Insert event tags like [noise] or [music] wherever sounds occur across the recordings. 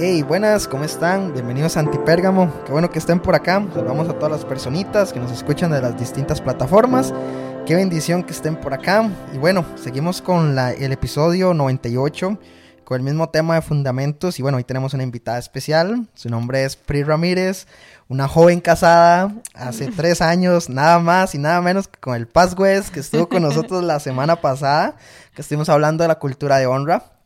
Hey, buenas, ¿cómo están? Bienvenidos a Antipérgamo. Qué bueno que estén por acá. Saludamos a todas las personitas que nos escuchan de las distintas plataformas. Qué bendición que estén por acá. Y bueno, seguimos con la, el episodio 98 con el mismo tema de fundamentos. Y bueno, hoy tenemos una invitada especial. Su nombre es Pri Ramírez, una joven casada hace [laughs] tres años, nada más y nada menos que con el Paz West, que estuvo con nosotros la semana pasada, que estuvimos hablando de la cultura de honra.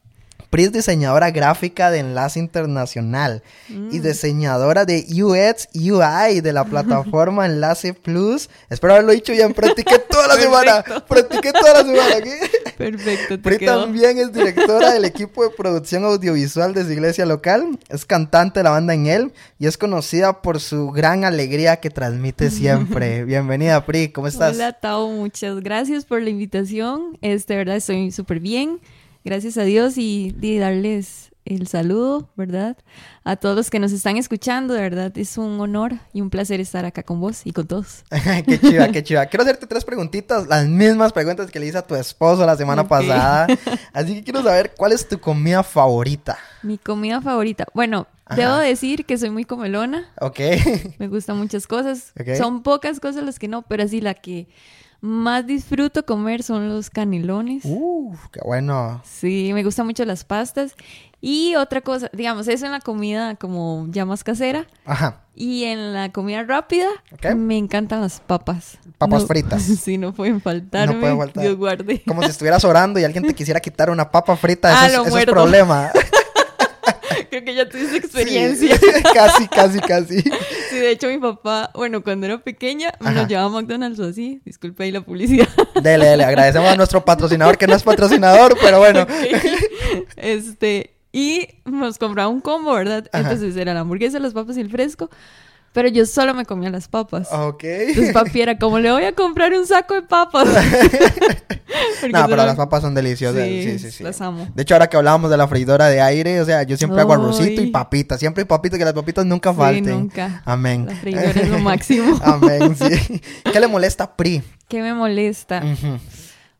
Pri es diseñadora gráfica de Enlace Internacional y Mm. diseñadora de UX UI de la plataforma Enlace Plus. Espero haberlo dicho bien, practiqué toda la semana. Practiqué toda la semana aquí. Perfecto, te Pri quedó. también es directora del equipo de producción audiovisual de su iglesia local, es cantante de la banda en él y es conocida por su gran alegría que transmite siempre. [laughs] Bienvenida, Pri, ¿cómo estás? Hola, Tao, muchas gracias por la invitación. Este, verdad, estoy súper bien. Gracias a Dios y, y darles el saludo, ¿verdad? A todos los que nos están escuchando, de verdad, es un honor y un placer estar acá con vos y con todos. [laughs] qué chiva, qué chiva. Quiero hacerte tres preguntitas, las mismas preguntas que le hice a tu esposo la semana pasada. [laughs] Así que quiero saber cuál es tu comida favorita. Mi comida favorita. Bueno, Ajá. debo decir que soy muy comelona. ¿Ok? Me gustan muchas cosas. Ok. Son pocas cosas las que no, pero así la que más disfruto comer son los canelones. Uf, qué bueno. Sí, me gustan mucho las pastas. Y otra cosa, digamos, eso en la comida como ya más casera. Ajá. Y en la comida rápida, me encantan las papas. Papas No- fritas. [laughs] Sí, no pueden faltarme. No pueden faltar. Dios guarde. Como si estuvieras orando y alguien te quisiera quitar una papa frita. Eso, Ah, es, lo eso es problema. [laughs] Creo que ya tuviste experiencia. Sí, [laughs] casi, casi, casi. De hecho mi papá, bueno, cuando era pequeña, Ajá. nos llevaba a McDonald's o así. Disculpe ahí la publicidad. [laughs] Dele, dele. Agradecemos a nuestro patrocinador, que no es patrocinador, pero bueno. [laughs] Este, y nos compraba un combo, ¿verdad? Ajá. Entonces era la hamburguesa, las papas y el fresco. Pero yo solo me comía las papas. Ok. Entonces papi era como, le voy a comprar un saco de papas. [laughs] No, pero las papas son deliciosas. Sí, Sí, sí, sí. las amo. De hecho, ahora que hablábamos de la freidora de aire, o sea, yo siempre hago arrocito y papitas. Siempre hay papitas, que las papitas nunca Sí, falten. nunca. Amén. La freidora es lo máximo. [laughs] Amén, sí. ¿Qué le molesta a Pri? ¿Qué me molesta?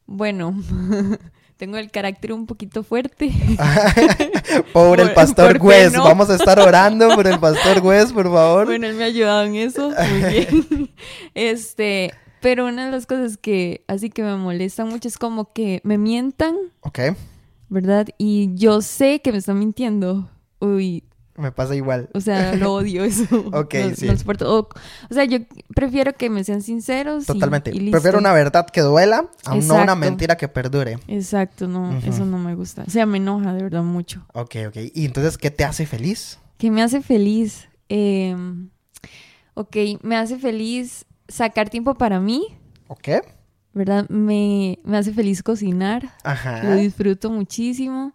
Bueno, [laughs] tengo el carácter un poquito fuerte. [laughs] Por el pastor ¿por qué West. no? Vamos a estar orando por el pastor West, por favor. Bueno, él me ha ayudado en eso. Muy [laughs] bien. Este, pero una de las cosas que así que me molestan mucho es como que me mientan, Ok, ¿verdad? Y yo sé que me están mintiendo. Uy, me pasa igual. o sea, lo [laughs] odio eso. Ok, no, sí. no lo soporto. O, o sea, yo prefiero que me sean sinceros. Totalmente. y listo. Prefiero una verdad que duela a no una mentira que perdure. Exacto, no, eso no me gusta. O sea, me enoja de verdad mucho. Ok, ok. ¿Y entonces qué te hace feliz? que me hace feliz. eh, ok, me hace feliz sacar tiempo para mí, ¿Ok? ¿verdad? Me, me hace feliz cocinar, lo Ajá. disfruto muchísimo.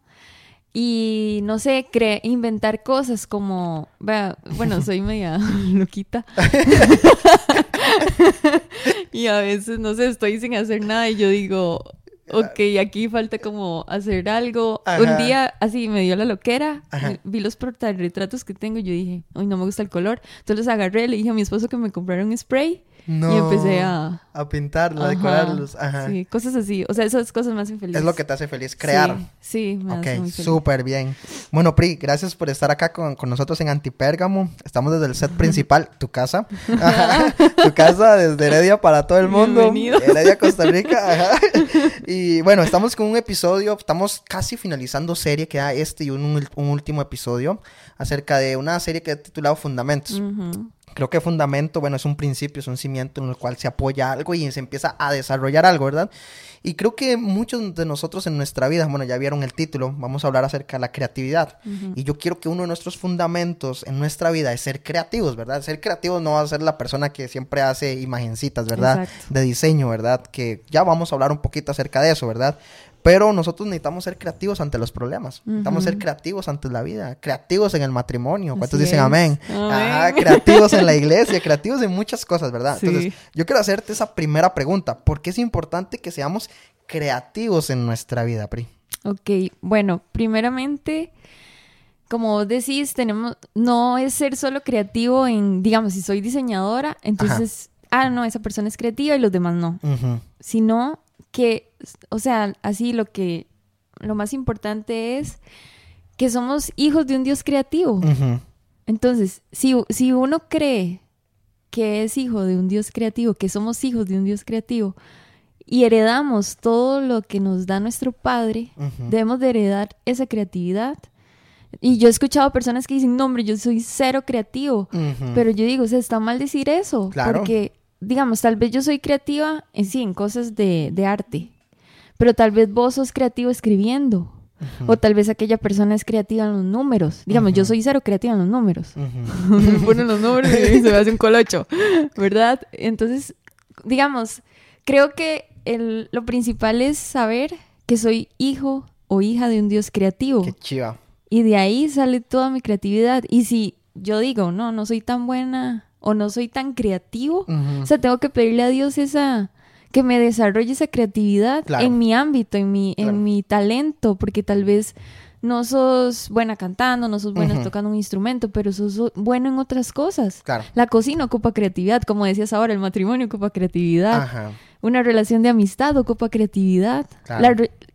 Y no sé, cre inventar cosas como, bueno, [laughs] soy media [laughs] loquita. [laughs] y a veces, no sé, estoy sin hacer nada y yo digo, ok, aquí falta como hacer algo. Ajá. Un día así me dio la loquera, Ajá. vi los portarretratos que tengo y yo dije, uy, no me gusta el color. Entonces los agarré, le dije a mi esposo que me comprara un spray No. y empecé a... A pintarlos, a decorarlos. Ajá. Sí, cosas así. O sea, esas cosas me hacen feliz. Es lo que te hace feliz, crear. Sí, sí, me hace muy Ok, feliz. súper bien. Bueno, Pri, gracias por estar acá con, con nosotros en Antipérgamo. Estamos desde el set principal, [laughs] tu casa. Ajá, tu casa desde Heredia para todo el mundo. Bienvenido. Heredia, Costa Rica. [laughs] Ajá. Y bueno, estamos con un episodio, estamos casi finalizando serie, queda este y un, un último episodio acerca de una serie que he titulado Fundamentos. Ujú. Creo que fundamento, bueno, es un principio, es un cimiento en el cual se apoya algo y se empieza a desarrollar algo, ¿verdad? Y creo que muchos de nosotros en nuestra vida, bueno, ya vieron el título, vamos a hablar acerca de la creatividad. Y yo quiero que uno de nuestros fundamentos en nuestra vida es ser creativos, ¿verdad? Ser creativos no va a ser la persona que siempre hace imagencitas, ¿verdad? Exacto. De diseño, ¿verdad? Que ya vamos a hablar un poquito acerca de eso, ¿verdad? Pero nosotros necesitamos ser creativos ante los problemas. Necesitamos ser creativos ante la vida, creativos en el matrimonio. ¿Cuántos dicen amén? Ajá, creativos en la iglesia, creativos en muchas cosas, ¿verdad? Entonces, yo quiero hacerte esa primera pregunta. ¿Por qué es importante que seamos creativos en nuestra vida, Pri? Ok, bueno, primeramente como vos decís, tenemos, no es ser solo creativo en, digamos, si soy diseñadora, entonces, ah, no, esa persona es creativa y los demás no. Sino que, o sea, así lo que, lo más importante es que somos hijos de un Dios creativo. Entonces, si, si uno cree que es hijo de un Dios creativo, que somos hijos de un Dios creativo, y heredamos todo lo que nos da nuestro Padre, debemos de heredar esa creatividad y yo he escuchado personas que dicen, no, hombre, yo soy cero creativo. Pero yo digo, o sea, está mal decir eso. Porque, digamos, tal vez yo soy creativa en sí, en cosas de, arte. Pero tal vez vos sos creativo escribiendo. O tal vez aquella persona es creativa en los números. Digamos, yo soy cero creativa en los números. [laughs] me ponen los números y se me hace un colocho. ¿Verdad? Entonces, digamos, creo que el, lo principal es saber que soy hijo o hija de un Dios creativo. Qué chiva. Y de ahí sale toda mi creatividad. Y si yo digo, no, no soy tan buena o no soy tan creativo, o sea, tengo que pedirle a Dios esa que me desarrolle esa creatividad en mi ámbito, en mi, en mi talento, porque tal vez no sos buena cantando, no sos buena tocando un instrumento, pero sos bueno en otras cosas. La cocina ocupa creatividad, como decías ahora, el matrimonio ocupa creatividad. Ajá. Una relación de amistad ocupa creatividad.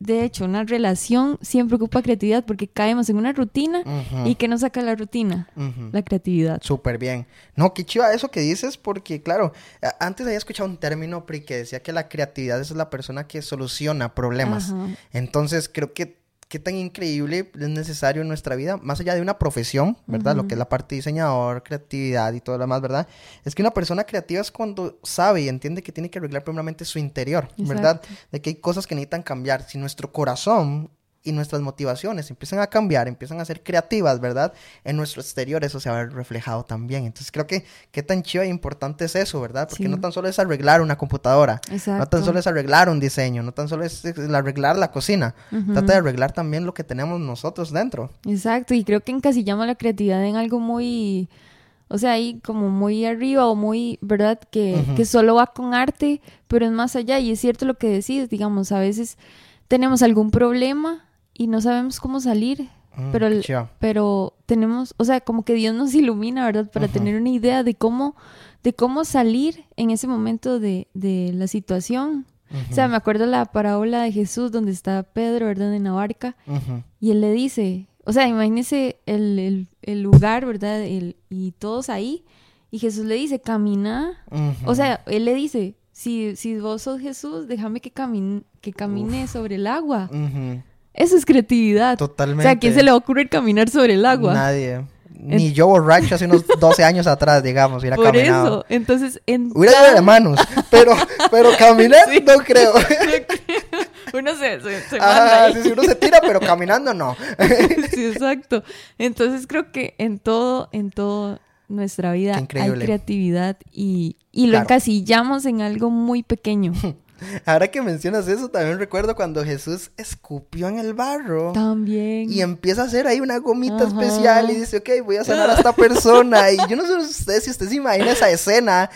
de hecho, una relación siempre ocupa creatividad porque caemos en una rutina y que nos saca la rutina, la creatividad. Súper bien. No, qué chiva eso que dices porque, claro, antes había escuchado un término que decía que la creatividad es la persona que soluciona problemas. Entonces, creo que qué tan increíble es necesario en nuestra vida, más allá de una profesión, ¿verdad? Lo que es la parte de diseñador, creatividad y todo lo demás, ¿verdad? Es que una persona creativa es cuando sabe y entiende que tiene que arreglar primeramente su interior, ¿verdad? De que hay cosas que necesitan cambiar. Si nuestro corazón y nuestras motivaciones empiezan a cambiar, empiezan a ser creativas, ¿verdad? En nuestro exterior eso se va a ver reflejado también. Entonces creo que qué tan chido e importante es eso, ¿verdad? Porque no tan solo es arreglar una computadora, no tan solo es arreglar un diseño, no tan solo es arreglar la cocina, trata de arreglar también lo que tenemos nosotros dentro. Exacto, y creo que encasillamos la creatividad en algo muy... O sea, ahí como muy arriba o muy, ¿verdad? Que, que solo va con arte, pero es más allá. Y es cierto lo que decís, digamos, a veces tenemos algún problema y no sabemos cómo salir. Mm, pero, pero tenemos, o sea, como que Dios nos [laughs] ilumina, ¿verdad? Para tener una idea de cómo, de cómo salir en ese momento de, de la situación. O sea, me acuerdo la parábola de Jesús donde está Pedro, ¿verdad? En la barca. Y él le dice, o sea, imagínese el, el, lugar, ¿verdad? El, y todos ahí. Y Jesús le dice, camina. O sea, él le dice, si, si vos sos Jesús, déjame que, camine, que camine sobre el agua. Eso es creatividad. Totalmente. O sea, ¿a quién se le va a ocurrir caminar sobre el agua? Nadie. Ni yo borracho hace unos 12 años atrás, digamos, hubiera [laughs] Por eso, entonces... En hubiera ido de manos, pero, pero caminar [laughs] [laughs] no creo. uno se, se, manda ahí. Sí, uno se tira, pero caminando no. sí, exacto. Entonces creo que en todo, en todo nuestra vida hay creatividad y, y lo encasillamos en algo muy pequeño. [laughs] Ahora que mencionas eso, también recuerdo cuando Jesús escupió en el barro. También. Y empieza a hacer ahí una gomita especial y dice, ok, voy a sanar a [laughs] esta persona. y yo no sé usted, si usted se imagina esa escena,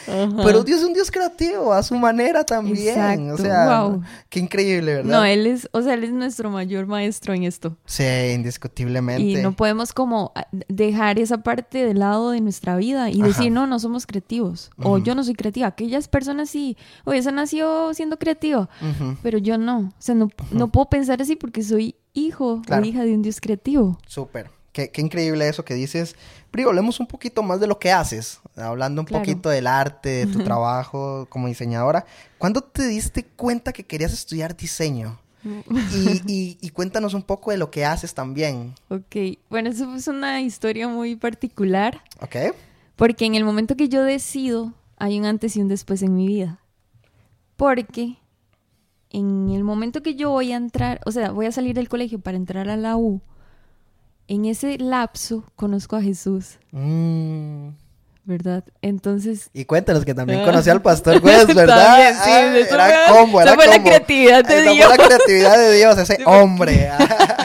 pero Dios es un Dios creativo a su manera también. O sea, wow. qué increíble, ¿verdad? No, Él es, o sea, Él es nuestro mayor maestro en esto. Sí, indiscutiblemente. Y no podemos como ah, dejar esa parte de lado de nuestra vida y decir, no, no somos creativos. O yo no soy creativa. Aquellas personas sí, o esa nació siendo creativo, pero yo no. O sea, no, no, puedo pensar así porque soy hijo o hija de un Dios creativo. Súper. Qué, qué, increíble eso que dices. Pero hablemos un poquito más de lo que haces, hablando un poquito del arte, de tu trabajo como diseñadora. ¿Cuándo te diste cuenta que querías estudiar diseño? [laughs] y, y, cuéntanos un poco de lo que haces también. Ok, bueno, eso es una historia muy particular. Ok. Porque en el momento que yo decido, hay un antes y un después en mi vida. Porque en el momento que yo voy a entrar, o sea, voy a salir del colegio para entrar a la U, en ese lapso conozco a Jesús. Mm. ¿verdad? Entonces... Y cuéntanos que también conocí al pastor West, [laughs] ¿verdad? También, sí, Ah, eso era fue- combo, era esa fue la creatividad de Esa Dios. fue la creatividad de Dios, ese [laughs] hombre.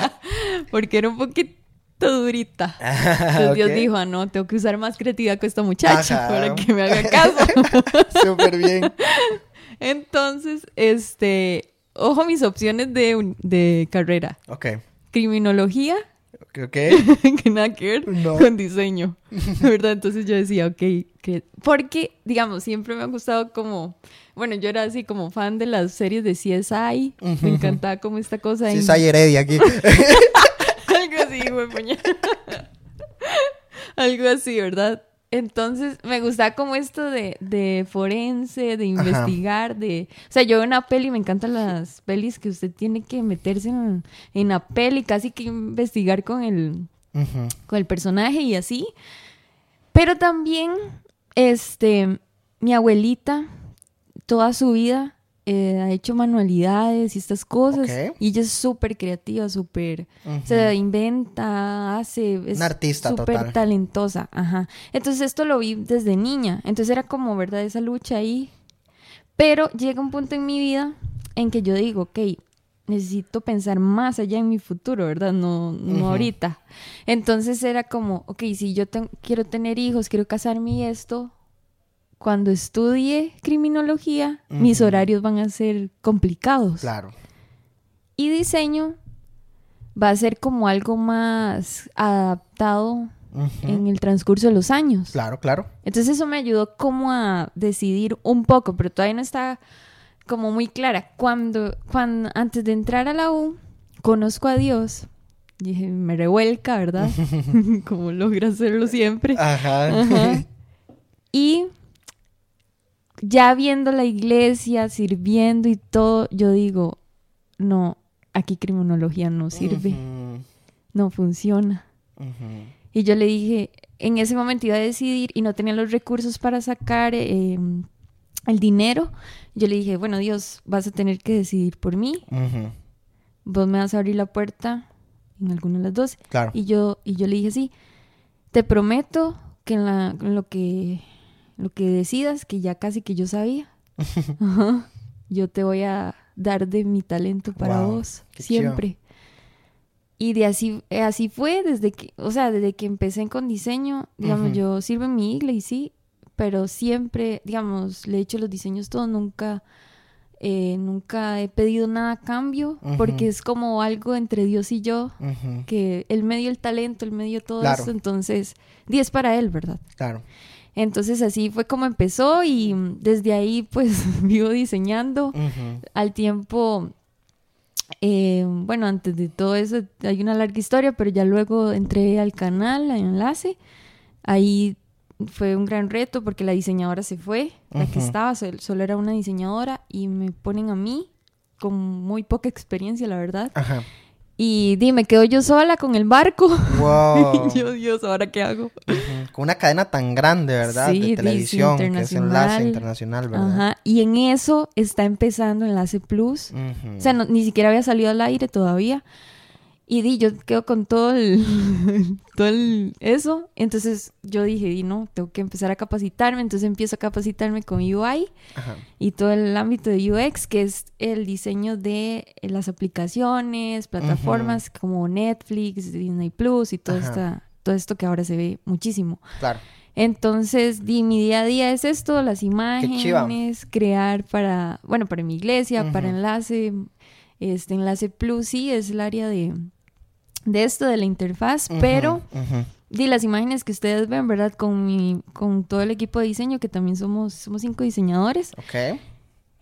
[laughs] Porque era un poquito durita. Entonces Dios dijo, ah, no, tengo que usar más creatividad con esta muchacha Ajá. para que me haga caso. Súper bien. Entonces, este, ojo mis opciones de, de carrera. Ok. Criminología, Ok. [laughs] que nada que ver No. con diseño, ¿verdad? Entonces yo decía, ok, que... Porque, digamos, siempre me ha gustado como... Bueno, yo era así como fan de las series de CSI. Me encantaba como esta cosa. Sí, en- Heredia aquí. [laughs] Algo así, güey. [laughs] Algo así, ¿verdad? Entonces me gustaba como esto de, de forense, de investigar, de... O sea, yo veo una peli, me encantan las pelis que usted tiene que meterse en, en la peli, casi que investigar con el, con el personaje y así. Pero también, este, mi abuelita, toda su vida, eh, ha hecho manualidades y estas cosas. Ok. Y ella es súper creativa, súper... Ujú. Se inventa, hace... Es Una artista súper talentosa, ajá. Entonces esto lo vi desde niña. Entonces era como, ¿verdad? Esa lucha ahí. Pero llega un punto en mi vida en que yo digo, ok, necesito pensar más allá en mi futuro, ¿verdad? No, no Ujú. ahorita. Entonces era como, ok, si yo ten- quiero tener hijos, quiero casarme y esto, cuando estudie criminología, mis horarios van a ser complicados. Claro. Y diseño va a ser como algo más adaptado en el transcurso de los años. Claro, claro. Entonces eso me ayudó como a decidir un poco, pero todavía no está como muy clara. Cuando, cuando antes de entrar a la U, conozco a Dios. Dije, me revuelca, ¿verdad? [laughs] [laughs] como logra hacerlo siempre. Ajá. Ajá. [laughs] Y ya viendo la iglesia, sirviendo y todo, yo digo, no, aquí criminología no sirve, no funciona. Y yo le dije, en ese momento iba a decidir y no tenía los recursos para sacar eh, el dinero. Yo le dije, bueno, Dios, vas a tener que decidir por mí. Ujú. Vos me vas a abrir la puerta en alguna de las dos. Claro. Y yo, y yo le dije, sí, te prometo que en, la, en lo que lo que decidas, que ya casi que yo sabía, [laughs] ajá, yo te voy a dar de mi talento para Wow, vos, chido. siempre. Y de así, eh, así fue desde que, o sea, desde que empecé con diseño, digamos, yo sirvo en mi iglesia y sí, pero siempre, digamos, le he hecho los diseños todos, nunca, eh, nunca he pedido nada a cambio, porque es como algo entre Dios y yo, que él me dio el talento, él me dio todo Claro. esto, entonces, 10 para él, ¿verdad? Claro. Entonces así fue como empezó y desde ahí pues [laughs] vivo diseñando. Al tiempo, eh, bueno, antes de todo eso hay una larga historia, pero ya luego entré al canal, al enlace. Ahí fue un gran reto porque la diseñadora se fue, la que estaba, sol- solo era una diseñadora y me ponen a mí con muy poca experiencia, la verdad. Ajá. Y dime, quedo yo sola con el barco. Wow. [laughs] Yo, Dios, ¿ahora qué hago? Con una cadena tan grande, ¿verdad? Sí, de televisión, que es enlace internacional. ¿verdad? Ajá. Y en eso está empezando Enlace Plus. O sea, no- ni siquiera había salido al aire todavía. Y di, yo quedo con todo el, [laughs] todo el- eso. Entonces yo dije, di, no, tengo que empezar a capacitarme. Entonces empiezo a capacitarme con UI Ajá. y todo el ámbito de UX, que es el diseño de eh, las aplicaciones, plataformas como Netflix, Disney Plus y todo, esta, todo esto que ahora se ve muchísimo. Claro. Entonces, di, mi día a día es esto, las imágenes, crear para, bueno, para mi iglesia, para enlace, este enlace plus, sí, es el área de, de esto, de la interfaz, pero ujú. di las imágenes que ustedes ven, ¿verdad? Con mi, con todo el equipo de diseño, que también somos, somos cinco diseñadores. Ok.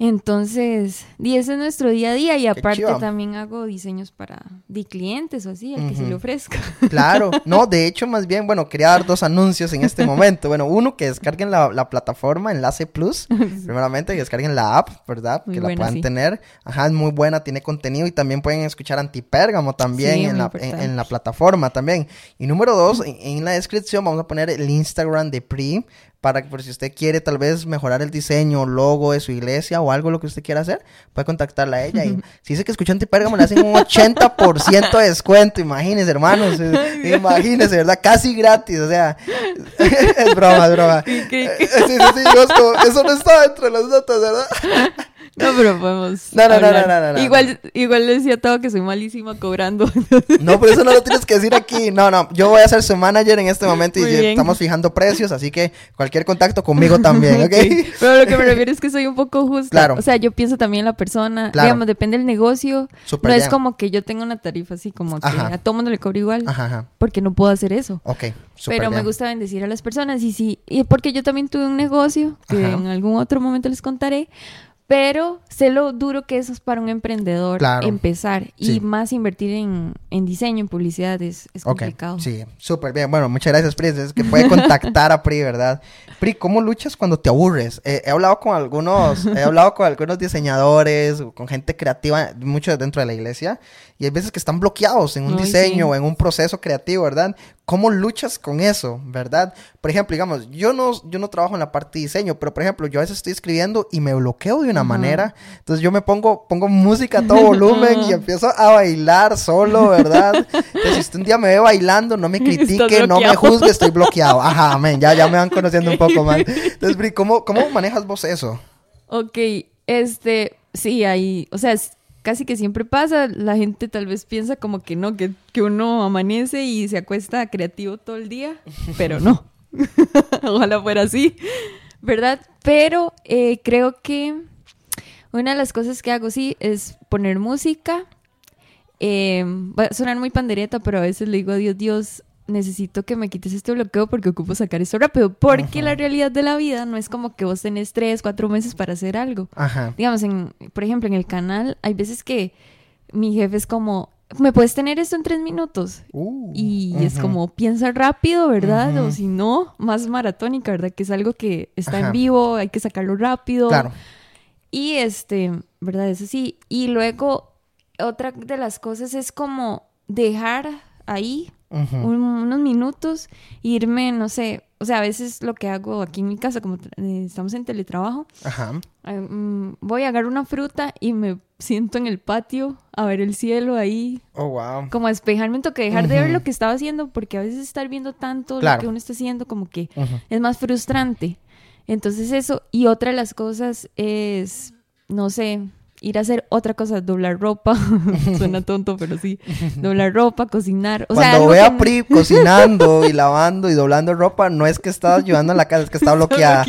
Entonces, di, ese es nuestro día a día y aparte también hago diseños para di clientes o así, al que se le ofrezca. [laughs] Claro, no, de hecho, más bien, bueno, quería dar dos anuncios en este momento. Bueno, uno, que descarguen la, la plataforma Enlace Plus, [laughs] primeramente, que descarguen la app, ¿verdad? Muy que buena, la puedan sí. tener. Ajá, es muy buena, tiene contenido y también pueden escuchar Antipérgamo también Sí, en, muy la, importante. en, en la plataforma también. Y número dos, en, en la descripción vamos a poner el Instagram de PRI para que por si usted quiere tal vez mejorar el diseño, logo de su iglesia o algo lo que usted quiera hacer, puede contactarla a ella. Y [laughs] si dice que escuchó Antipérgamo, le hacen un 80% de descuento. Imagínense, hermanos. [laughs] eh, Imagínense, ¿verdad? Casi gratis. O sea, [laughs] es broma, es broma. ¿Qué, qué, Eh? Sí, sí, sí. yo es como, eso no está dentro de las notas, ¿verdad? No, pero podemos. No, no, no, no, no, no, Igual, igual le decía todo que soy malísima cobrando. No, pero eso no lo tienes que decir aquí. No, no, yo voy a ser su manager en este momento y estamos fijando precios, así que cualquier contacto conmigo también, [laughs] ¿ok? Pero lo que me refiero es que soy un poco justa. Claro. O sea, yo pienso también en la persona. Claro. Digamos, depende del negocio. Súper no es como que yo tenga una tarifa así como que a todo mundo le cobro igual. Ajá. Porque no puedo hacer eso. Ok, súper Pero me gusta bendecir a las personas y sí, y porque yo también tuve un negocio que en algún otro momento les contaré, pero sé lo duro que eso es para un emprendedor Claro. empezar Sí. y más invertir en, en diseño, en publicidad es, complicado. sí, súper bien. Bueno, muchas gracias, Pri. Es que puede contactar a Pri, ¿verdad? Pri, ¿cómo luchas cuando te aburres? Eh, he hablado con algunos, he hablado con algunos diseñadores, con gente creativa, mucho dentro de la iglesia, y hay veces que están bloqueados en un Ay, diseño sí. o en un proceso creativo, ¿verdad? ¿Cómo luchas con eso, verdad? Por ejemplo, digamos, yo no, yo no trabajo en la parte de diseño, pero por ejemplo, yo a veces estoy escribiendo y me bloqueo de una Ajá. manera, entonces yo me pongo, pongo música a todo volumen y empiezo a bailar solo, ¿verdad? Entonces, si usted un día me ve bailando, no me [laughs] critique, no me juzgue, estoy bloqueado. Ajá, amén, ya, ya me van conociendo un poco más. [laughs] Entonces, Bri, ¿cómo, ¿cómo manejas vos eso? Ok, este, sí, ahí, o sea, es- casi que siempre pasa, la gente tal vez piensa como que no, que, que uno amanece y se acuesta creativo todo el día, [laughs] pero no, [laughs] ojalá fuera así, ¿verdad? Pero eh, creo que una de las cosas que hago, sí, es poner música, eh, va a sonar muy pandereta, pero a veces le digo a Dios, Dios, necesito que me quites este bloqueo porque ocupo sacar esto rápido. Porque la realidad de la vida no es como que vos tenés tres, cuatro meses para hacer algo. Ajá. Digamos, en, por ejemplo, en el canal hay veces que mi jefe es como, ¿me puedes tener esto en tres minutos? Uh, Y es como, piensa rápido, ¿verdad? O si no, más maratónica, ¿verdad? Que es algo que está Ajá. en vivo, hay que sacarlo rápido. Claro. Y este, ¿verdad? Eso sí. Y luego, otra de las cosas es como dejar ahí Un- unos minutos, irme, no sé, o sea, a veces lo que hago aquí en mi casa, como eh, estamos en teletrabajo, Ajá. eh, mm, voy a agarrar una fruta y me siento en el patio a ver el cielo ahí, Oh, wow. como a despejarme, un toque, dejar de ver lo que estaba haciendo, porque a veces estar viendo tanto Claro. lo que uno está haciendo, como que es más frustrante. Entonces eso, y otra de las cosas es, no sé, ir a hacer otra cosa, doblar ropa, [laughs] suena [laughs] tonto, pero sí, doblar ropa, cocinar, o sea, Cuando algo ve a no- Pri [laughs] cocinando y lavando y doblando ropa, no es que está ayudando en la casa, es que está bloqueada.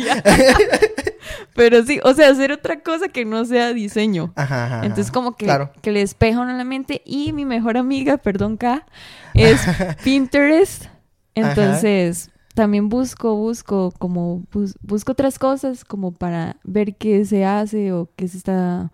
Pero sí, o sea, hacer otra cosa que no sea diseño. Ajá. Entonces como que, Claro. que le despeja a uno la mente y mi mejor amiga, perdón K, es Pinterest. Entonces también busco, busco como, bus- busco otras cosas como para ver qué se hace o qué se está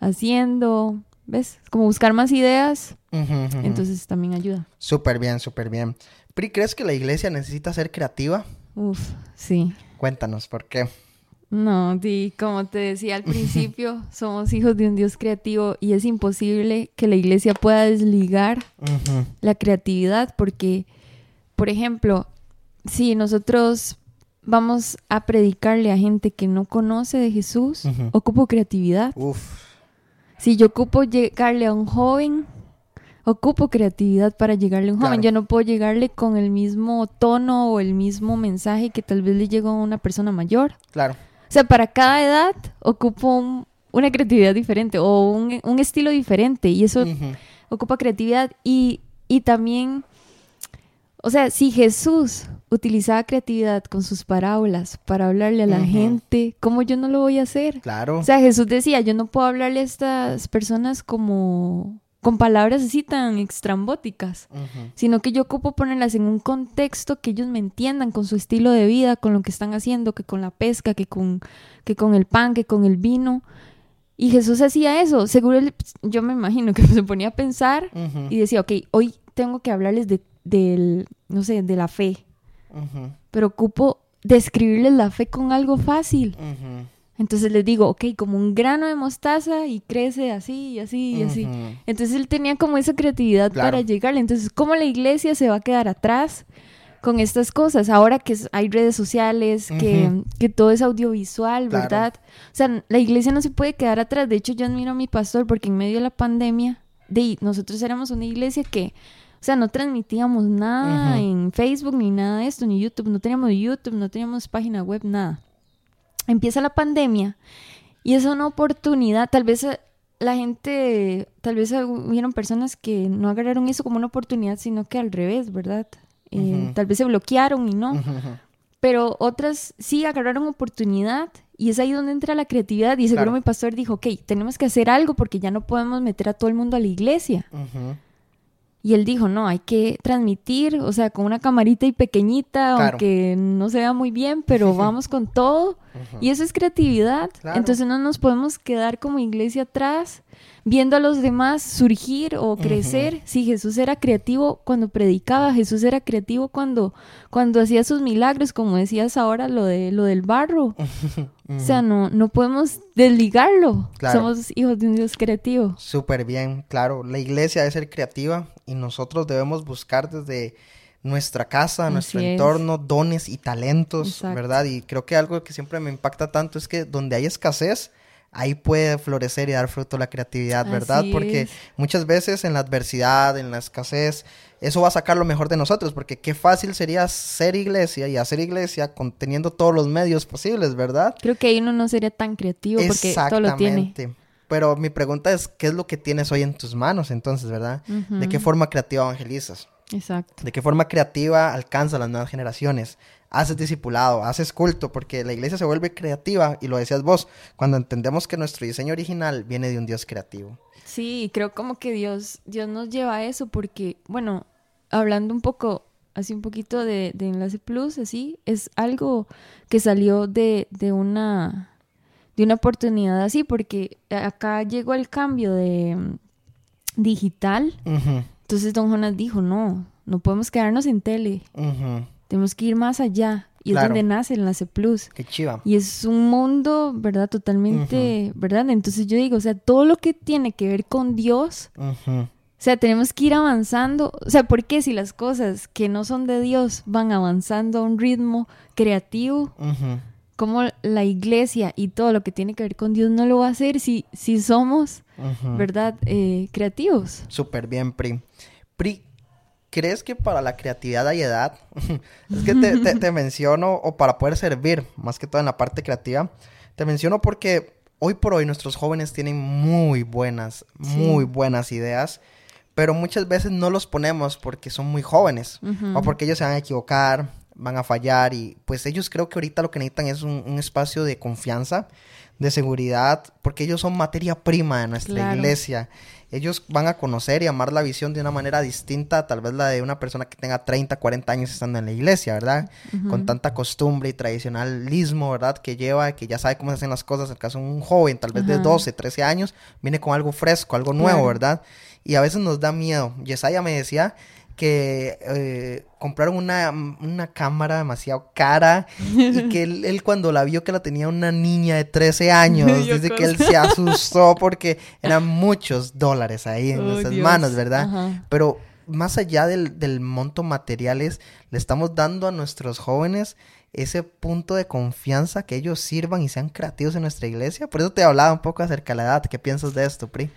haciendo. ¿Ves? Como buscar más ideas. Entonces también ayuda. Súper bien, súper bien. Pri, ¿crees que la iglesia necesita ser creativa? Uf, sí. Cuéntanos, ¿por qué? No, di, como te decía al [laughs] principio, somos hijos de un Dios creativo y es imposible que la iglesia pueda desligar la creatividad porque, por ejemplo, si nosotros vamos a predicarle a gente que no conoce de Jesús, ocupo creatividad. Uf. Si yo ocupo llegarle a un joven, ocupo creatividad para llegarle a un joven. Yo no puedo llegarle con el mismo tono o el mismo mensaje que tal vez le llegó a una persona mayor. Claro. O sea, para cada edad ocupo un- una creatividad diferente o un, un estilo diferente y eso ocupa creatividad y, y también, o sea, si Jesús utilizaba creatividad con sus parábolas para hablarle a la gente, ¿cómo yo no lo voy a hacer? Claro. O sea, Jesús decía, yo no puedo hablarle a estas personas como con palabras así tan extrambóticas, sino que yo ocupo ponerlas en un contexto que ellos me entiendan con su estilo de vida, con lo que están haciendo, que con la pesca, que con, que con el pan, que con el vino. Y Jesús hacía eso. Seguro él- yo me imagino que [laughs] se ponía a pensar y decía, ok, hoy tengo que hablarles de, del, no sé, de la fe, Pero ocupo describirles la fe con algo fácil. Entonces les digo, ok, como un grano de mostaza y crece así y así y así. Entonces él tenía como esa creatividad Claro. para llegarle. Entonces, ¿cómo la iglesia se va a quedar atrás con estas cosas. Ahora que hay redes sociales, que, que todo es audiovisual, Claro. ¿verdad? O sea, la iglesia no se puede quedar atrás. De hecho, yo admiro a mi pastor porque en medio de la pandemia, de, nosotros éramos una iglesia que, o sea, no transmitíamos nada Ujú. en Facebook ni nada de esto, ni YouTube. No teníamos YouTube, no teníamos página web, nada. Empieza la pandemia y es una oportunidad. Tal vez eh, la gente, tal vez hubieron personas que no agarraron eso como una oportunidad, sino que al revés, ¿verdad? Eh, Ujú. Tal vez se bloquearon y no. Ujú, ujú. Pero otras sí agarraron oportunidad y es ahí donde entra la creatividad. Y seguro Claro. mi pastor dijo, ok, tenemos que hacer algo porque ya no podemos meter a todo el mundo a la iglesia. Ujú. Y él dijo, no, hay que transmitir, o sea, con una camarita y pequeñita, Claro. aunque no se vea muy bien, pero [laughs] vamos con todo. Y eso es creatividad. Claro. Entonces no nos podemos quedar como iglesia atrás, viendo a los demás surgir o crecer. Si Jesús era creativo cuando predicaba, Jesús era creativo cuando, cuando hacía sus milagros, como decías ahora, lo, de, lo del barro. [laughs] O sea, no, no podemos desligarlo. Claro. Somos hijos de un Dios creativo. Súper bien, claro. La iglesia debe ser creativa y nosotros debemos buscar desde nuestra casa, Así nuestro es. entorno, dones y talentos, Exacto. ¿verdad? Y creo que algo que siempre me impacta tanto es que donde hay escasez, ahí puede florecer y dar fruto la creatividad, ¿verdad? Así Porque es. muchas veces en la adversidad, en la escasez, eso va a sacar lo mejor de nosotros, porque qué fácil sería ser iglesia y hacer iglesia con, teniendo todos los medios posibles, ¿verdad? Creo que ahí uno no sería tan creativo porque todo lo tiene. Exactamente. Pero mi pregunta es, ¿qué es lo que tienes hoy en tus manos entonces, verdad? ¿De qué forma creativa evangelizas? Exacto. ¿De qué forma creativa alcanza las nuevas generaciones? Haces discipulado, haces culto, porque la iglesia se vuelve creativa, y lo decías vos, cuando entendemos que nuestro diseño original viene de un Dios creativo. Sí, creo como que Dios, Dios nos lleva a eso porque, bueno, hablando un poco, así un poquito de, de Enlace Plus, así, es algo que salió de, de una de una oportunidad así, porque acá llegó el cambio de mm, digital, entonces don Jonas dijo, no, no podemos quedarnos en tele. Tenemos que ir más allá, y Claro. es donde nace Enlace Plus. Qué chiva. Y es un mundo, ¿verdad? Totalmente, ¿verdad? Entonces yo digo, o sea, todo lo que tiene que ver con Dios, o sea, tenemos que ir avanzando. O sea, ¿por qué si las cosas que no son de Dios van avanzando a un ritmo creativo, ujú. como la iglesia y todo lo que tiene que ver con Dios no lo va a hacer si, si somos. ¿verdad? Eh, creativos. Súper bien, Pri. Pri, ¿crees que para la creatividad hay edad? [laughs] es que te, te- te menciono, o para poder servir, más que todo en la parte creativa, te menciono porque hoy por hoy nuestros jóvenes tienen muy buenas, muy buenas ideas, pero muchas veces no los ponemos porque son muy jóvenes, o porque ellos se van a equivocar, van a fallar, y pues ellos creo que ahorita lo que necesitan es un, un espacio de confianza, de seguridad, porque ellos son materia prima de nuestra Claro. iglesia. Ellos van a conocer y amar la visión de una manera distinta, tal vez la de una persona que tenga 30, 40 años estando en la iglesia, ¿verdad? Con tanta costumbre y tradicionalismo, ¿verdad? Que lleva, que ya sabe cómo se hacen las cosas. En el caso de un joven, tal vez de Ajá. 12, 13 años, viene con algo fresco, algo nuevo, Claro. ¿verdad? Y a veces nos da miedo. Yesaya me decía que eh, compraron una, una cámara demasiado cara y [laughs] que él, él cuando la vio que la tenía una niña de 13 [laughs] años, dice que él se [laughs] asustó porque eran muchos dólares ahí en nuestras manos, ¿verdad? Ajá. Pero más allá del, del monto materiales, le estamos dando a nuestros jóvenes ese punto de confianza que ellos sirvan y sean creativos en nuestra iglesia. Por eso te hablaba un poco acerca de la edad. ¿Qué piensas de esto, Pri?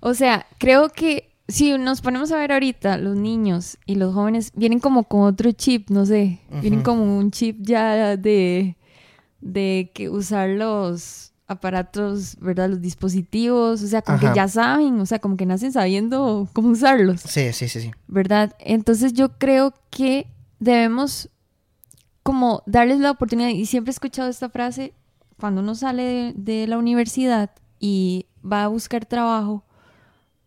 O sea, creo que si nos ponemos a ver ahorita, los niños y los jóvenes vienen como con otro chip, no sé, vienen como un chip ya de, de que usar los aparatos, ¿verdad? Los dispositivos, o sea, como Ajá. que ya saben, o sea, como que nacen sabiendo cómo usarlos, Sí, sí, sí, sí. ¿verdad? Entonces yo creo que debemos como darles la oportunidad, y siempre he escuchado esta frase, cuando uno sale de, de la universidad y va a buscar trabajo,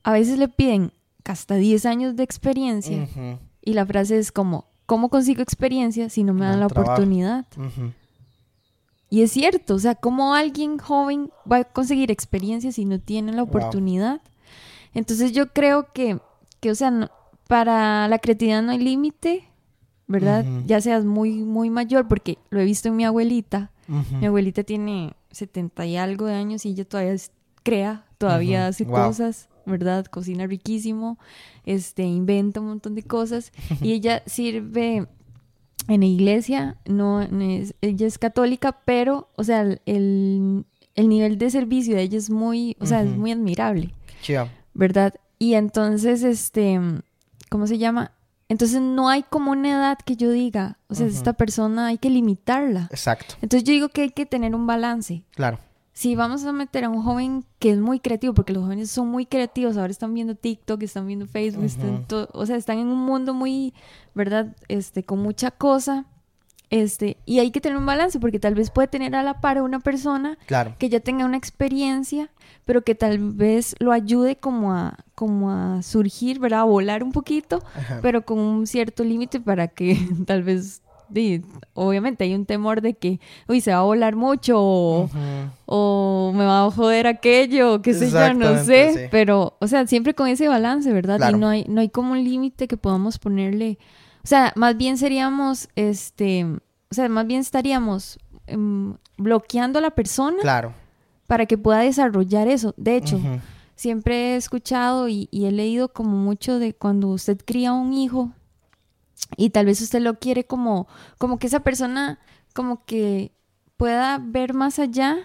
a veces le piden hasta 10 años de experiencia y la frase es como, ¿cómo consigo experiencia si no me dan No, la trabajo. oportunidad? Y es cierto, o sea, ¿cómo alguien joven va a conseguir experiencia si no tiene la Wow. oportunidad? Entonces yo creo que, que o sea, no- para la creatividad no hay límite, ¿verdad? Ya seas muy, muy mayor, porque lo he visto en mi abuelita. Mi abuelita tiene 70 y algo de años y ella todavía crea, todavía hace Wow. cosas, ¿verdad? Cocina riquísimo, este, inventa un montón de cosas y [laughs] ella sirve en la iglesia, no, es- ella es católica, pero, o sea, el, el nivel de servicio de ella es muy, o sea, es muy admirable, chiva. ¿verdad? Y entonces, este, ¿cómo se llama? Entonces no hay como una edad que yo diga, o sea, esta persona hay que limitarla. Exacto, Entonces yo digo que hay que tener un balance. claro. Si vamos a meter a un joven que es muy creativo, porque los jóvenes son muy creativos, ahora están viendo TikTok, están viendo Facebook, están Ujú. to- o sea, están en un mundo muy, ¿verdad? Este, con mucha cosa. Este, y hay que tener un balance, porque tal vez puede tener a la par una persona Claro. que ya tenga una experiencia, pero que tal vez lo ayude como a, como a surgir, ¿verdad? A volar un poquito, Ajá. pero con un cierto límite para que [laughs] tal vez, obviamente hay un temor de que, uy, se va a volar mucho o, me va a joder aquello, qué sé yo, no sé, sí. pero, o sea, siempre con ese balance, ¿verdad? Claro. Y no hay, no hay como un límite que podamos ponerle, o sea, más bien seríamos, este, o sea, más bien estaríamos em, bloqueando a la persona Claro. para que pueda desarrollar eso. De hecho, siempre he escuchado y, y he leído como mucho de cuando usted cría un hijo y tal vez usted lo quiere como, como que esa persona como que pueda ver más allá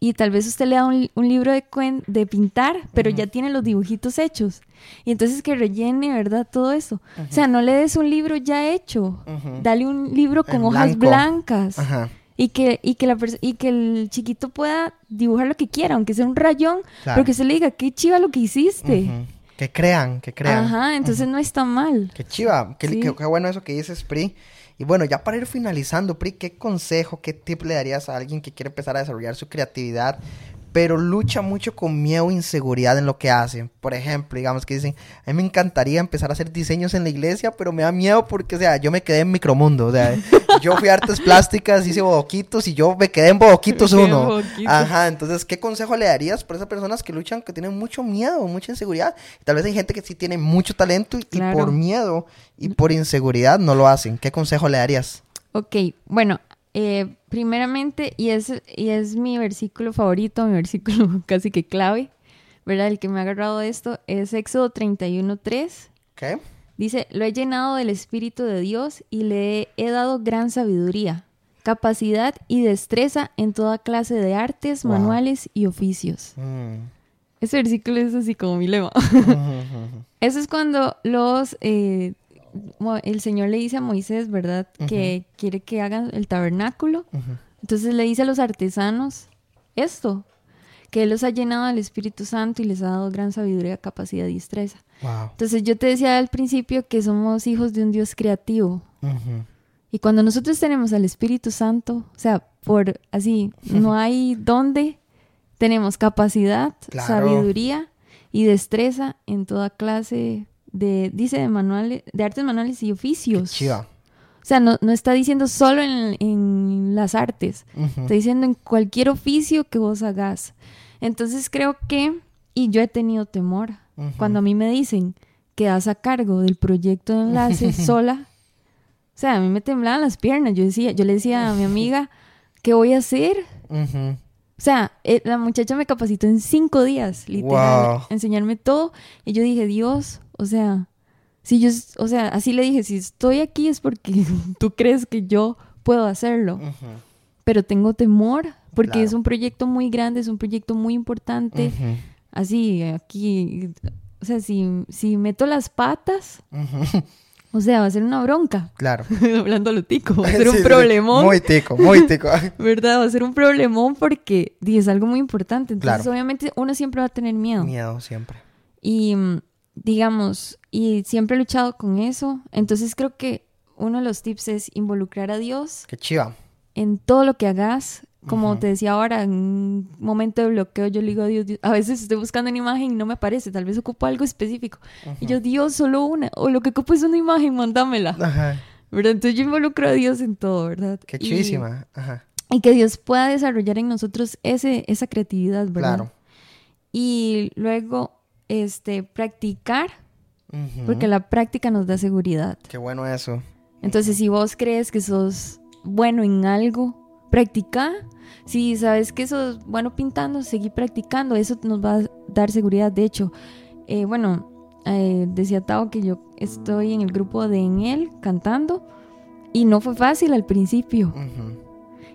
y tal vez usted le da un, un libro de, cuen- de pintar, pero ya tiene los dibujitos hechos. Y entonces que rellene, ¿verdad? Todo eso. O sea, no le des un libro ya hecho. Dale un libro con En hojas blanco. blancas. Ajá. Y que, y, que la y que el chiquito pueda dibujar lo que quiera, aunque sea un rayón, Claro. pero que se le diga, qué chiva lo que hiciste. Que crean, que crean. Ajá, entonces no está mal. Qué chiva, qué, Sí. qué- qué bueno eso que dices, Pri. Y bueno, ya para ir finalizando, Pri, ¿qué consejo, qué tip le darías a alguien que quiere empezar a desarrollar su creatividad, pero lucha mucho con miedo e inseguridad en lo que hace? Por ejemplo, digamos que dicen, a mí me encantaría empezar a hacer diseños en la iglesia, pero me da miedo porque, o sea, yo me quedé en micromundo, o sea, [laughs] yo fui a artes plásticas, hice bodoquitos y yo me quedé en bodoquitos uno. bodoquitos. Ajá, entonces, ¿qué consejo le darías por esas personas que luchan, que tienen mucho miedo, mucha inseguridad? Tal vez hay gente que sí tiene mucho talento y, y por miedo y por inseguridad no lo hacen. ¿Qué consejo le darías? Ok, bueno, eh, primeramente, y es, y es mi versículo favorito, mi [laughs] versículo casi que clave, ¿verdad? El que me ha agarrado de esto es Éxodo 31.3. ¿Qué? Dice, lo he llenado del Espíritu de Dios y le he, dado gran sabiduría, capacidad y destreza en toda clase de artes, Wow. manuales y oficios. Mm. Ese versículo es así como mi lema. [laughs] Eso es cuando los eh, el Señor le dice a Moisés, ¿verdad? Que quiere que hagan el tabernáculo. Entonces le dice a los artesanos esto, que Él los ha llenado del Espíritu Santo y les ha dado gran sabiduría, capacidad y destreza. Wow. Entonces yo te decía al principio que somos hijos de un Dios creativo. Y cuando nosotros tenemos al Espíritu Santo, o sea, por así, no [laughs] hay dónde, tenemos capacidad, Claro. sabiduría y destreza en toda clase de, dice, de manuales, de artes manuales y Qué oficios. chiva. O sea, no, no está diciendo solo en, en las artes, está diciendo en cualquier oficio que vos hagas. Entonces creo que, y yo he tenido temor, cuando a mí me dicen que das a cargo del proyecto de enlace [laughs] sola, o sea, a mí me temblaban las piernas. Yo decía, yo le decía a mi amiga, ¿qué voy a hacer? O sea, eh, la muchacha me capacitó en cinco días, literal, Wow. enseñarme todo. Y yo dije, Dios, o sea, si yo, o sea, así le dije, si estoy aquí es porque [laughs] tú crees que yo puedo hacerlo. Pero tengo temor, porque Claro. es un proyecto muy grande, es un proyecto muy importante. Así, aquí, o sea, si, si meto las patas, o sea, va a ser una bronca. Claro. [laughs] Hablando lo tico, va a [laughs] ser Sí, un sí. problemón. Muy tico, muy tico. ¿Verdad? Va a ser un problemón porque es algo muy importante. Entonces, Claro. obviamente, uno siempre va a tener miedo. Miedo siempre. Y, mm, digamos, y siempre he luchado con eso. Entonces, creo que uno de los tips es involucrar a Dios Qué chiva. en todo lo que hagas. Como te decía ahora, en un momento de bloqueo, yo le digo a Dios, Dios, a veces estoy buscando una imagen y no me aparece, tal vez ocupo algo específico. Y yo, Dios, solo una, o lo que ocupo es una imagen, mándamela. Ajá. ¿Verdad? Entonces yo involucro a Dios en todo, ¿verdad? Qué Y- chivísima. Ajá. Y, que Dios pueda desarrollar en nosotros ese, esa creatividad, ¿verdad? Claro. Y luego, este, practicar, porque la práctica nos da seguridad. Qué bueno eso. Entonces, si vos crees que sos bueno en algo, practica. Si sabes que sos bueno pintando, seguí practicando. Eso nos va a dar seguridad. De hecho, eh, bueno, eh, decía Tao que yo estoy en el grupo de En Él cantando. Y no fue fácil al principio.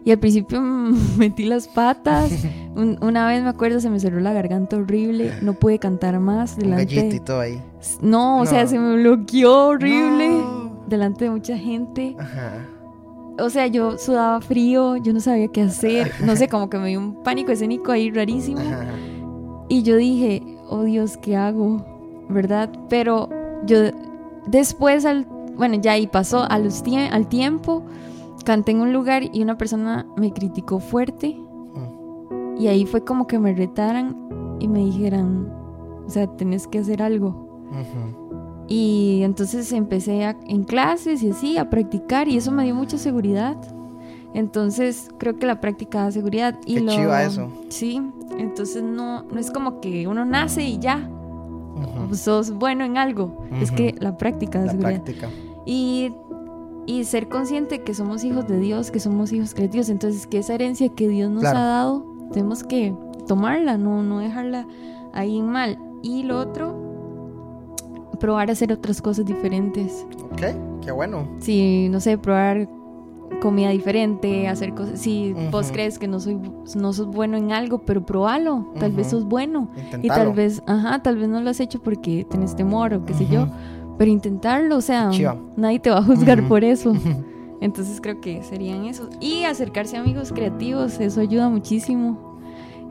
Y al principio [laughs] metí las patas. [laughs] Un- una vez me acuerdo, se me cerró la garganta horrible. No pude cantar más Un delante. gallito y todo ahí. No, o sea, No. se me bloqueó horrible. No. Delante de mucha gente. Ajá. O sea, yo sudaba frío, yo no sabía qué hacer. No sé, como que me dio un pánico escénico ahí rarísimo. Ajá. Y yo dije, oh Dios, ¿qué hago? ¿Verdad? Pero yo después, al, bueno, ya ahí pasó, a los tie- al tiempo, canté en un lugar y una persona me criticó fuerte. Mm. Y ahí fue como que me retaran y me dijeran, o sea, tenés que hacer algo. Ujú. Y entonces empecé a- en clases y así a practicar y eso me dio mucha seguridad. Entonces creo que la práctica da seguridad. Y Qué lo, chiva eso. Sí, entonces no, no es como que uno nace y ya, Ujú. sos bueno en algo. Es Ujú. que la práctica da La seguridad. práctica. Y, y ser consciente que somos hijos de Dios, que somos hijos creativos. Entonces que esa herencia que Dios nos Claro. ha dado, tenemos que tomarla, no, no dejarla ahí en mal. Y lo otro, probar a hacer otras cosas diferentes. Ok, qué bueno. Si, no sé, probar comida diferente, hacer cosas. Si vos crees que no, soy, no sos bueno en algo, pero probalo. Tal vez sos bueno. Y tal vez, ajá, tal vez no lo has hecho porque tenés temor o qué sé yo. Pero intentarlo, o sea, chiva. nadie te va a juzgar por eso. Entonces creo que serían eso. Y acercarse a amigos creativos, eso ayuda muchísimo.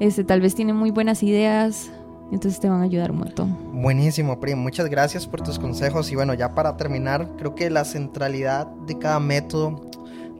Este, tal vez tienen muy buenas ideas, entonces te van a ayudar un montón. Buenísimo, Pri. Muchas gracias por tus consejos. Y bueno, ya para terminar, creo que la centralidad de cada método,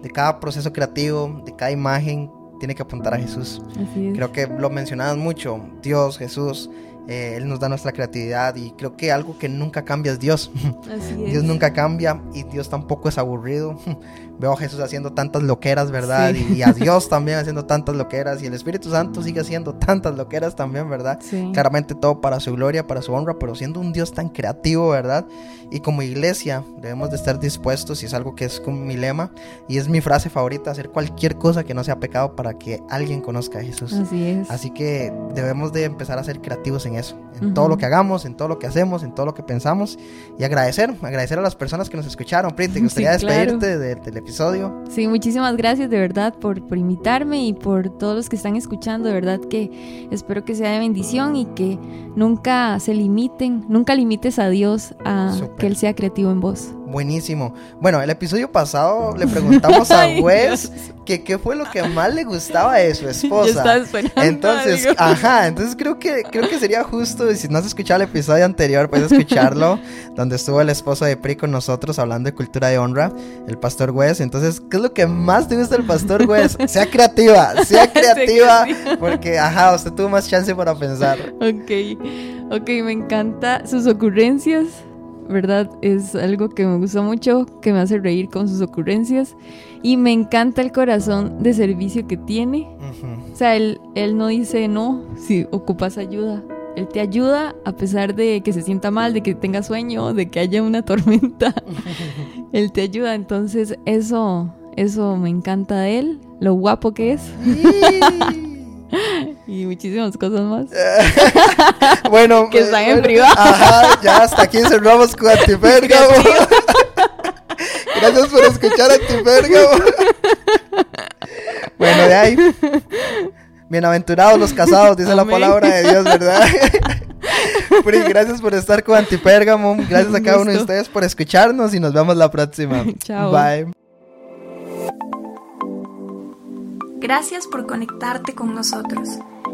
de cada proceso creativo, de cada imagen, tiene que apuntar a Jesús. Así es. Creo que lo mencionabas mucho. Dios, Jesús, eh, Él nos da nuestra creatividad. Y creo que algo que nunca cambia es Dios. Así [laughs] es. Dios nunca cambia y Dios tampoco es aburrido. [laughs] Veo a Jesús haciendo tantas loqueras, ¿verdad? Sí. Y, y a Dios [laughs] también haciendo tantas loqueras. Y el Espíritu Santo sigue haciendo tantas loqueras también, ¿verdad? Sí. Claramente todo para su gloria, para su honra, pero siendo un Dios tan creativo, ¿verdad? Y como iglesia debemos de estar dispuestos, y es algo que es como mi lema, y es mi frase favorita, hacer cualquier cosa que no sea pecado para que alguien conozca a Jesús. Así es. Así que debemos de empezar a ser creativos en eso, en Ujú. todo lo que hagamos, en todo lo que hacemos, en todo lo que pensamos y agradecer, agradecer a las personas que nos escucharon. Pri, ¿te [laughs] Sí, gustaría claro. despedirte de- del episodio? Sí, muchísimas gracias de verdad por, por invitarme y por todos los que están escuchando. De verdad que espero que sea de bendición y que nunca se limiten, nunca limites a Dios a que Él sea creativo en vos. Buenísimo. Bueno, el episodio pasado le preguntamos a [laughs] Wes que qué fue lo que más le gustaba de su esposa. Entonces, algo. ajá, entonces creo que creo que sería justo, y si no has escuchado el episodio anterior, puedes escucharlo, [laughs] donde estuvo el esposo de Pri con nosotros hablando de cultura de honra, el pastor Wes. Entonces, ¿qué es lo que más te gusta del pastor Wes? [laughs] Sea creativa, sea creativa, porque, ajá, usted tuvo más chance para pensar. Ok, ok, me encanta sus ocurrencias, ¿verdad? Es algo que me gusta mucho, que me hace reír con sus ocurrencias. Y me encanta el corazón de servicio que tiene. O sea, él, él no dice no si ocupas ayuda. Él te ayuda a pesar de que se sienta mal, de que tenga sueño, de que haya una [laughs] tormenta. él te ayuda. Entonces, eso, eso me encanta de él, lo guapo que es y muchísimas cosas más. [laughs] Bueno, [laughs] Que están en privado. Ajá, ya hasta aquí cerramos con Antipérgamo. [laughs] Gracias por escuchar Antipérgamo. bueno, de ahí. Bienaventurados los casados, dice la palabra de Dios, ¿verdad? Pri, gracias por estar con Antipérgamo. Gracias a cada uno de ustedes por escucharnos y nos vemos la próxima. Chao. Bye. Gracias por conectarte con nosotros.